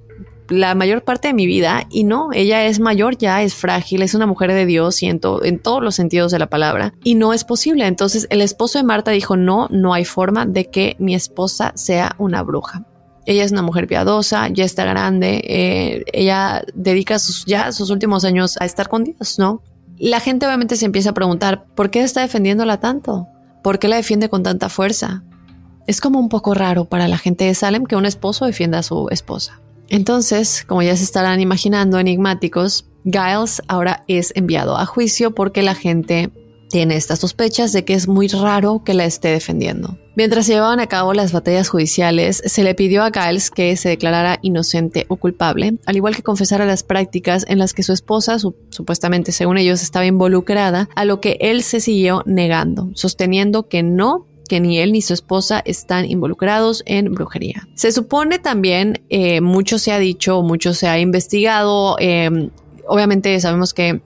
la mayor parte de mi vida y no, ella es mayor ya, es frágil, es una mujer de Dios y en, todos los sentidos de la palabra y no es posible. Entonces el esposo de Marta dijo, no, no hay forma de que mi esposa sea una bruja. Ella es una mujer piadosa, ya está grande, eh, ella dedica sus, ya sus últimos años a estar con Dios, ¿no? La gente obviamente se empieza a preguntar, ¿por qué está defendiéndola tanto? ¿Por qué la defiende con tanta fuerza? Es como un poco raro para la gente de Salem que un esposo defienda a su esposa. Entonces, como ya se estarán imaginando, enigmáticos, Giles ahora es enviado a juicio porque la gente tiene estas sospechas de que es muy raro que la esté defendiendo. Mientras se llevaban a cabo las batallas judiciales, se le pidió a Giles que se declarara inocente o culpable, al igual que confesara las prácticas en las que su esposa, supuestamente según ellos, estaba involucrada, a lo que él se siguió negando, sosteniendo que no que ni él ni su esposa están involucrados en brujería. Se supone también, eh, mucho se ha dicho, mucho se ha investigado, eh, obviamente sabemos que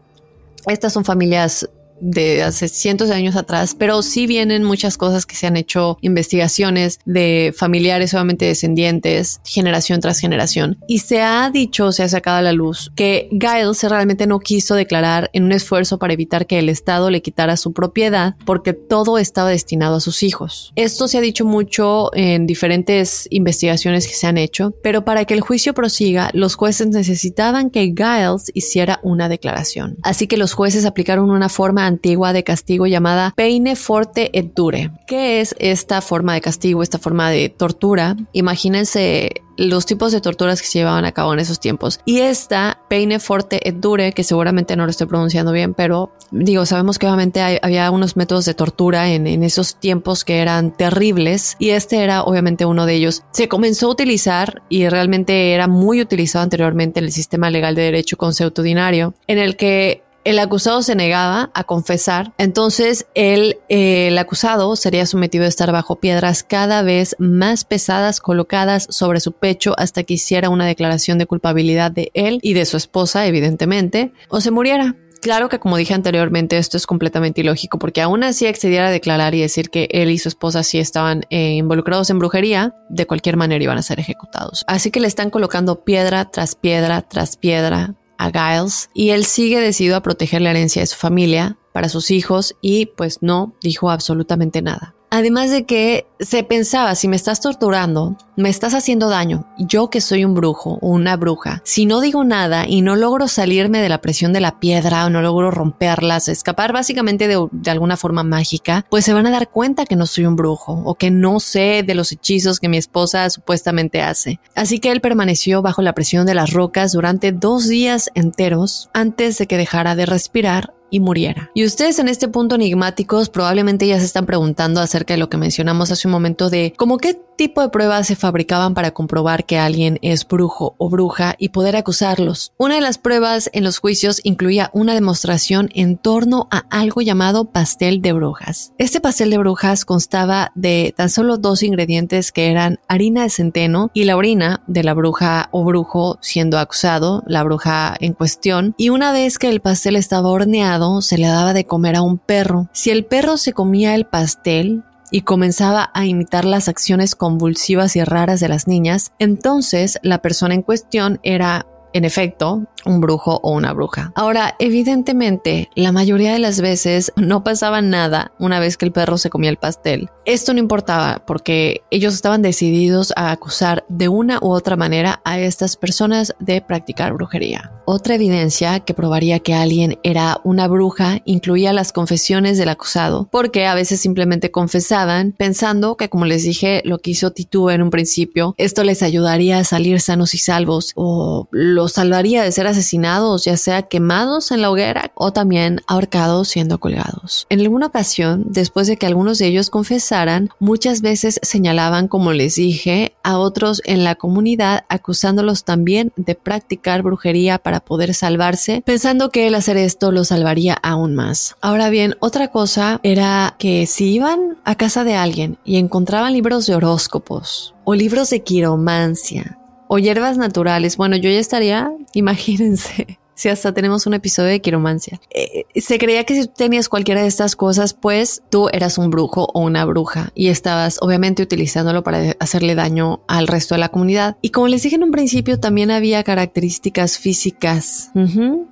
estas son familias de hace cientos de años atrás, pero sí vienen muchas cosas que se han hecho investigaciones de familiares, obviamente descendientes, generación tras generación. Y se ha dicho, se ha sacado a la luz que Giles realmente no quiso declarar en un esfuerzo para evitar que el Estado le quitara su propiedad porque todo estaba destinado a sus hijos. Esto se ha dicho mucho en diferentes investigaciones que se han hecho, pero para que el juicio prosiga, los jueces necesitaban que Giles hiciera una declaración. Así que los jueces aplicaron una forma antigua de castigo llamada peine forte et dure. ¿Qué es esta forma de castigo, esta forma de tortura? Imagínense los tipos de torturas que se llevaban a cabo en esos tiempos. Y esta peine forte et dure, que seguramente no lo estoy pronunciando bien, pero digo, sabemos que obviamente había unos métodos de tortura en, en, esos tiempos que eran terribles y este era obviamente uno de ellos. Se comenzó a utilizar y realmente era muy utilizado anteriormente en el sistema legal de derecho consuetudinario, en el que el acusado se negaba a confesar, entonces el, eh, el acusado sería sometido a estar bajo piedras cada vez más pesadas colocadas sobre su pecho hasta que hiciera una declaración de culpabilidad de él y de su esposa, evidentemente, o se muriera. Claro que como dije anteriormente, esto es completamente ilógico porque aún así accediera a declarar y decir que él y su esposa sí estaban eh, involucrados en brujería, de cualquier manera iban a ser ejecutados. Así que le están colocando piedra tras piedra tras piedra a Giles y él sigue decidido a proteger la herencia de su familia para sus hijos y pues no dijo absolutamente nada. Además de que se pensaba, si me estás torturando, me estás haciendo daño, yo que soy un brujo o una bruja, si no digo nada y no logro salirme de la presión de la piedra o no logro romperlas, escapar básicamente de, de alguna forma mágica, pues se van a dar cuenta que no soy un brujo o que no sé de los hechizos que mi esposa supuestamente hace. Así que él permaneció bajo la presión de las rocas durante dos días enteros antes de que dejara de respirar y muriera. Y ustedes en este punto enigmáticos probablemente ya se están preguntando acerca de lo que mencionamos hace un momento de cómo qué tipo de pruebas se fabricaban para comprobar que alguien es brujo o bruja y poder acusarlos. Una de las pruebas en los juicios incluía una demostración en torno a algo llamado pastel de brujas. Este pastel de brujas constaba de tan solo dos ingredientes que eran harina de centeno y la orina de la bruja o brujo siendo acusado, la bruja en cuestión, y una vez que el pastel estaba horneado, se le daba de comer a un perro. Si el perro se comía el pastel, y comenzaba a imitar las acciones convulsivas y raras de las niñas, entonces la persona en cuestión era en efecto, un brujo o una bruja. Ahora, evidentemente, la mayoría de las veces no pasaba nada una vez que el perro se comía el pastel. Esto no importaba porque ellos estaban decididos a acusar de una u otra manera a estas personas de practicar brujería. Otra evidencia que probaría que alguien era una bruja incluía las confesiones del acusado, porque a veces simplemente confesaban pensando que, como les dije, lo que hizo Titú en un principio, esto les ayudaría a salir sanos y salvos o lo salvaría de ser asesinados, ya sea quemados en la hoguera o también ahorcados siendo colgados. En alguna ocasión, después de que algunos de ellos confesaran, muchas veces señalaban, como les dije, a otros en la comunidad acusándolos también de practicar brujería para poder salvarse, pensando que el hacer esto los salvaría aún más. Ahora bien, otra cosa era que si iban a casa de alguien y encontraban libros de horóscopos o libros de quiromancia, o hierbas naturales. Bueno, yo ya estaría, imagínense, si hasta tenemos un episodio de quiromancia. Eh, se creía que si tenías cualquiera de estas cosas, pues tú eras un brujo o una bruja y estabas obviamente utilizándolo para hacerle daño al resto de la comunidad. Y como les dije en un principio, también había características físicas.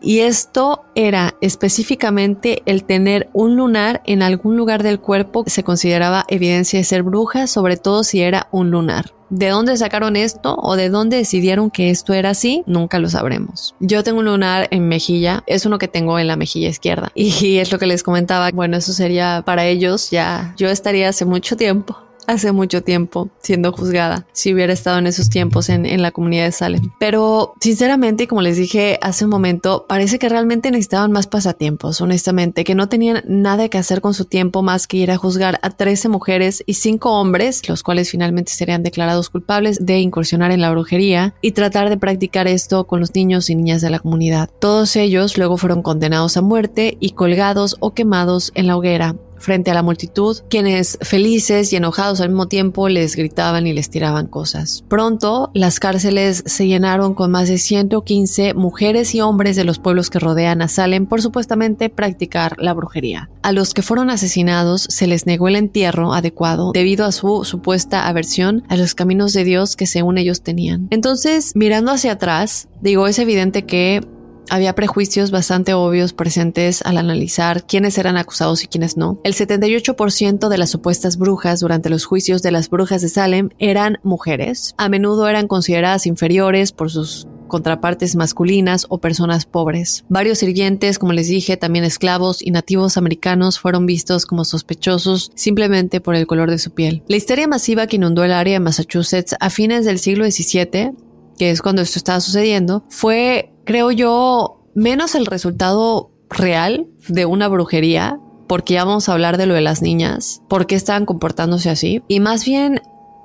Y esto era específicamente el tener un lunar en algún lugar del cuerpo que se consideraba evidencia de ser bruja, sobre todo si era un lunar. ¿De dónde sacaron esto o de dónde decidieron que esto era así? Nunca lo sabremos. Yo tengo un lunar en mejilla, es uno que tengo en la mejilla izquierda y es lo que les comentaba. Bueno, eso sería para ellos ya. Yo estaría hace mucho tiempo hace mucho tiempo siendo juzgada si hubiera estado en esos tiempos en, en, la comunidad de Salem. Pero sinceramente, como les dije hace un momento, parece que realmente necesitaban más pasatiempos, honestamente, que no tenían nada que hacer con su tiempo más que ir a juzgar a 13 mujeres y 5 hombres, los cuales finalmente serían declarados culpables de incursionar en la brujería y tratar de practicar esto con los niños y niñas de la comunidad. Todos ellos luego fueron condenados a muerte y colgados o quemados en la hoguera frente a la multitud, quienes felices y enojados al mismo tiempo les gritaban y les tiraban cosas. Pronto, las cárceles se llenaron con más de 115 mujeres y hombres de los pueblos que rodean a Salem por supuestamente practicar la brujería. A los que fueron asesinados se les negó el entierro adecuado debido a su supuesta aversión a los caminos de Dios que según ellos tenían. Entonces, mirando hacia atrás, digo, es evidente que había prejuicios bastante obvios presentes al analizar quiénes eran acusados y quiénes no. El 78% de las supuestas brujas durante los juicios de las brujas de Salem eran mujeres. A menudo eran consideradas inferiores por sus contrapartes masculinas o personas pobres. Varios sirvientes, como les dije, también esclavos y nativos americanos fueron vistos como sospechosos simplemente por el color de su piel. La histeria masiva que inundó el área de Massachusetts a fines del siglo XVII que es cuando esto estaba sucediendo, fue, creo yo, menos el resultado real de una brujería, porque ya vamos a hablar de lo de las niñas, por qué estaban comportándose así, y más bien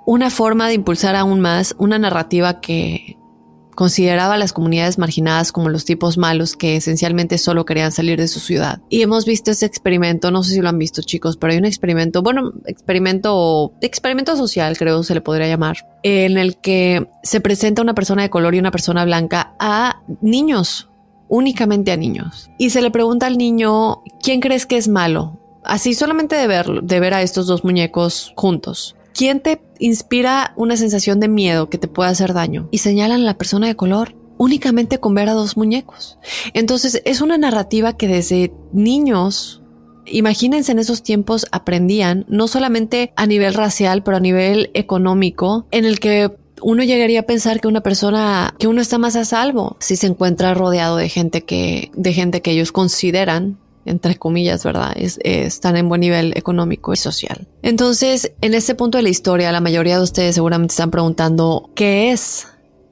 una forma de impulsar aún más una narrativa que consideraba a las comunidades marginadas como los tipos malos que esencialmente solo querían salir de su ciudad. Y hemos visto ese experimento, no sé si lo han visto chicos, pero hay un experimento, bueno, experimento, experimento social creo se le podría llamar, en el que se presenta una persona de color y una persona blanca a niños, únicamente a niños. Y se le pregunta al niño, ¿quién crees que es malo? Así solamente de ver, de ver a estos dos muñecos juntos. ¿Quién te inspira una sensación de miedo que te pueda hacer daño? Y señalan a la persona de color únicamente con ver a dos muñecos. Entonces es una narrativa que desde niños, imagínense en esos tiempos, aprendían, no solamente a nivel racial, pero a nivel económico, en el que uno llegaría a pensar que una persona, que uno está más a salvo si se encuentra rodeado de gente que, de gente que ellos consideran entre comillas, ¿verdad? Es, están en buen nivel económico y social. Entonces, en este punto de la historia, la mayoría de ustedes seguramente están preguntando, ¿qué es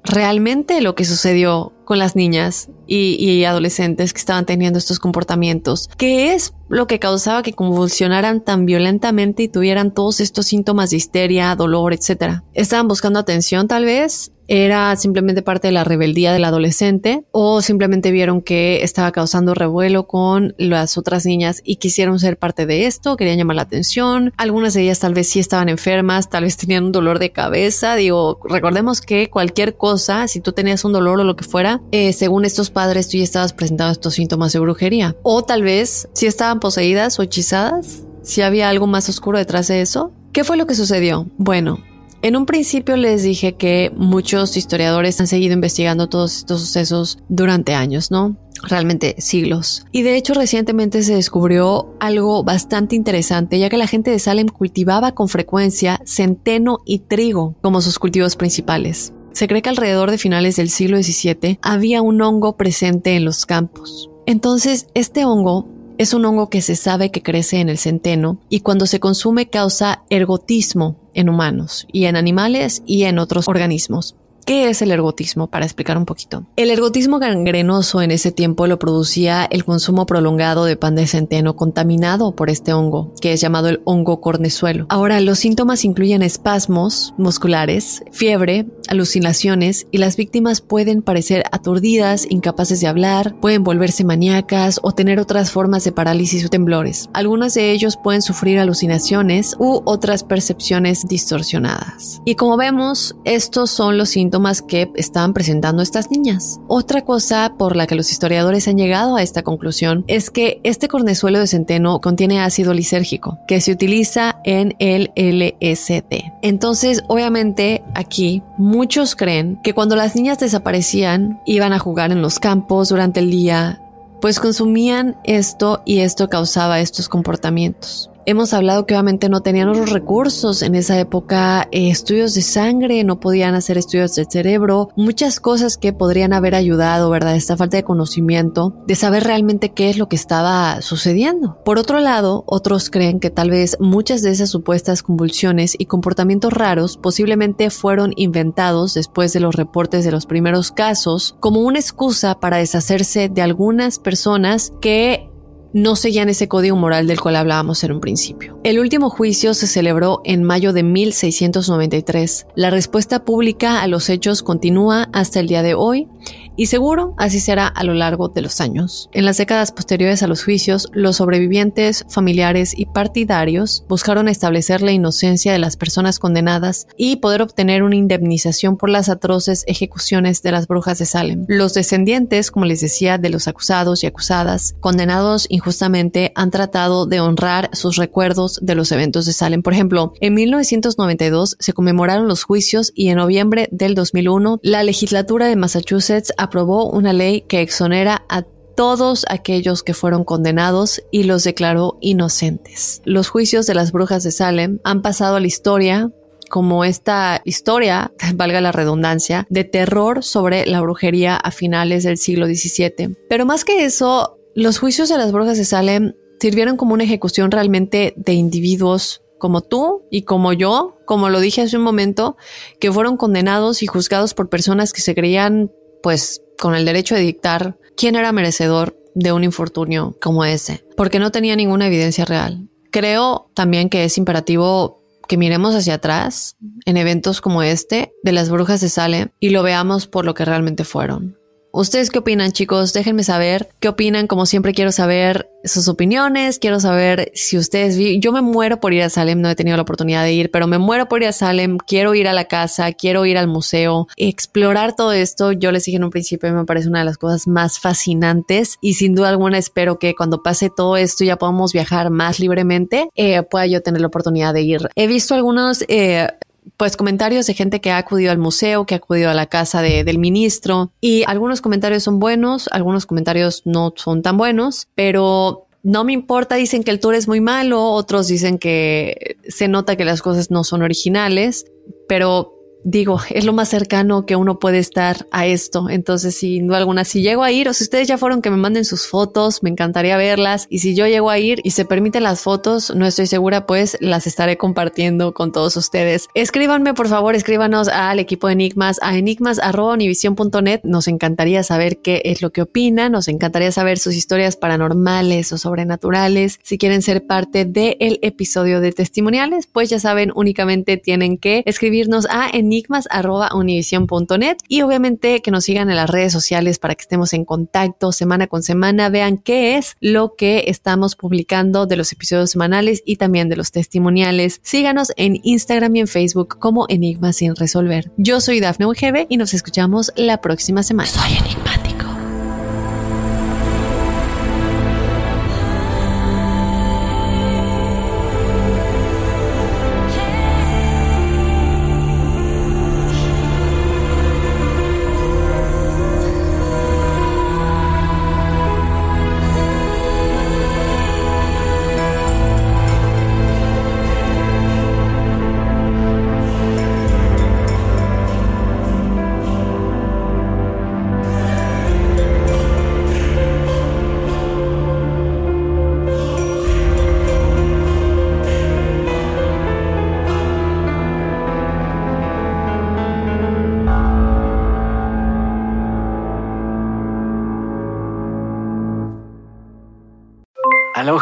realmente lo que sucedió con las niñas y, adolescentes que estaban teniendo estos comportamientos. ¿Qué es lo que causaba que convulsionaran tan violentamente y tuvieran todos estos síntomas de histeria, dolor, etcétera? ¿Estaban buscando atención tal vez? ¿Era simplemente parte de la rebeldía del adolescente? ¿O simplemente vieron que estaba causando revuelo con las otras niñas y quisieron ser parte de esto? ¿Querían llamar la atención? Algunas de ellas tal vez sí estaban enfermas, tal vez tenían un dolor de cabeza. Digo, recordemos que cualquier cosa, si tú tenías un dolor o lo que fuera, eh, según estos padres tú ya estabas presentando estos síntomas de brujería. O tal vez si estaban poseídas o hechizadas, si había algo más oscuro detrás de eso. ¿Qué fue lo que sucedió? Bueno, en un principio les dije que muchos historiadores han seguido investigando todos estos sucesos durante años, ¿no? Realmente siglos. Y de hecho recientemente se descubrió algo bastante interesante, ya que la gente de Salem cultivaba con frecuencia centeno y trigo como sus cultivos principales. Se cree que alrededor de finales del siglo XVII había un hongo presente en los campos. Entonces, este hongo es un hongo que se sabe que crece en el centeno y cuando se consume causa ergotismo en humanos y en animales y en otros organismos. ¿Qué es el ergotismo? Para explicar un poquito. El ergotismo gangrenoso en ese tiempo lo producía el consumo prolongado de pan de centeno contaminado por este hongo, que es llamado el hongo cornezuelo. Ahora, los síntomas incluyen espasmos musculares, fiebre, alucinaciones y las víctimas pueden parecer aturdidas, incapaces de hablar, pueden volverse maníacas o tener otras formas de parálisis o temblores. Algunos de ellos pueden sufrir alucinaciones u otras percepciones distorsionadas. Y como vemos, estos son los síntomas que estaban presentando estas niñas. Otra cosa por la que los historiadores han llegado a esta conclusión es que este cornezuelo de centeno contiene ácido lisérgico que se utiliza en el LSD. Entonces, obviamente, aquí muchos creen que cuando las niñas desaparecían, iban a jugar en los campos durante el día, pues consumían esto y esto causaba estos comportamientos. Hemos hablado que obviamente no tenían los recursos en esa época, eh, estudios de sangre, no podían hacer estudios del cerebro, muchas cosas que podrían haber ayudado, ¿verdad? Esta falta de conocimiento, de saber realmente qué es lo que estaba sucediendo. Por otro lado, otros creen que tal vez muchas de esas supuestas convulsiones y comportamientos raros posiblemente fueron inventados después de los reportes de los primeros casos como una excusa para deshacerse de algunas personas que no seguían ese código moral del cual hablábamos en un principio. El último juicio se celebró en mayo de 1693. La respuesta pública a los hechos continúa hasta el día de hoy y seguro así será a lo largo de los años. En las décadas posteriores a los juicios, los sobrevivientes, familiares y partidarios buscaron establecer la inocencia de las personas condenadas y poder obtener una indemnización por las atroces ejecuciones de las brujas de Salem. Los descendientes, como les decía, de los acusados y acusadas, condenados injustamente, han tratado de honrar sus recuerdos de los eventos de Salem. Por ejemplo, en 1992 se conmemoraron los juicios y en noviembre del 2001 la legislatura de Massachusetts aprobó una ley que exonera a todos aquellos que fueron condenados y los declaró inocentes. Los juicios de las brujas de Salem han pasado a la historia como esta historia, valga la redundancia, de terror sobre la brujería a finales del siglo XVII. Pero más que eso, los juicios de las brujas de Salem sirvieron como una ejecución realmente de individuos como tú y como yo, como lo dije hace un momento, que fueron condenados y juzgados por personas que se creían pues con el derecho de dictar quién era merecedor de un infortunio como ese, porque no tenía ninguna evidencia real. Creo también que es imperativo que miremos hacia atrás en eventos como este de las brujas de Salem y lo veamos por lo que realmente fueron. ¿Ustedes qué opinan, chicos? Déjenme saber qué opinan. Como siempre, quiero saber sus opiniones. Quiero saber si ustedes. Vi Yo me muero por ir a Salem. No he tenido la oportunidad de ir, pero me muero por ir a Salem. Quiero ir a la casa. Quiero ir al museo. Explorar todo esto. Yo les dije en un principio, me parece una de las cosas más fascinantes. Y sin duda alguna, espero que cuando pase todo esto ya podamos viajar más libremente. Eh, pueda yo tener la oportunidad de ir. He visto algunos. Eh, pues comentarios de gente que ha acudido al museo, que ha acudido a la casa del ministro. Y algunos comentarios son buenos, algunos comentarios no son tan buenos, pero no me importa, dicen que el tour es muy malo, otros dicen que se nota que las cosas no son originales, pero digo, es lo más cercano que uno puede estar a esto. Entonces, sin duda alguna, si llego a ir, o si ustedes ya fueron que me manden sus fotos, me encantaría verlas. Y si yo llego a ir y se permiten las fotos, no estoy segura, pues las estaré compartiendo con todos ustedes. Escríbanme, por favor, escríbanos al equipo de Enigmas, a enigmas.univision.net. Nos encantaría saber qué es lo que opinan, nos encantaría saber sus historias paranormales o sobrenaturales. Si quieren ser parte del episodio de testimoniales, pues ya saben, únicamente tienen que escribirnos a enigmas enigmas.univision.net y obviamente que nos sigan en las redes sociales para que estemos en contacto semana con semana, vean qué es lo que estamos publicando de los episodios semanales y también de los testimoniales. Síganos en Instagram y en Facebook como Enigmas sin resolver. Yo soy Dafne Ugebe y nos escuchamos la próxima semana. Soy enigmático.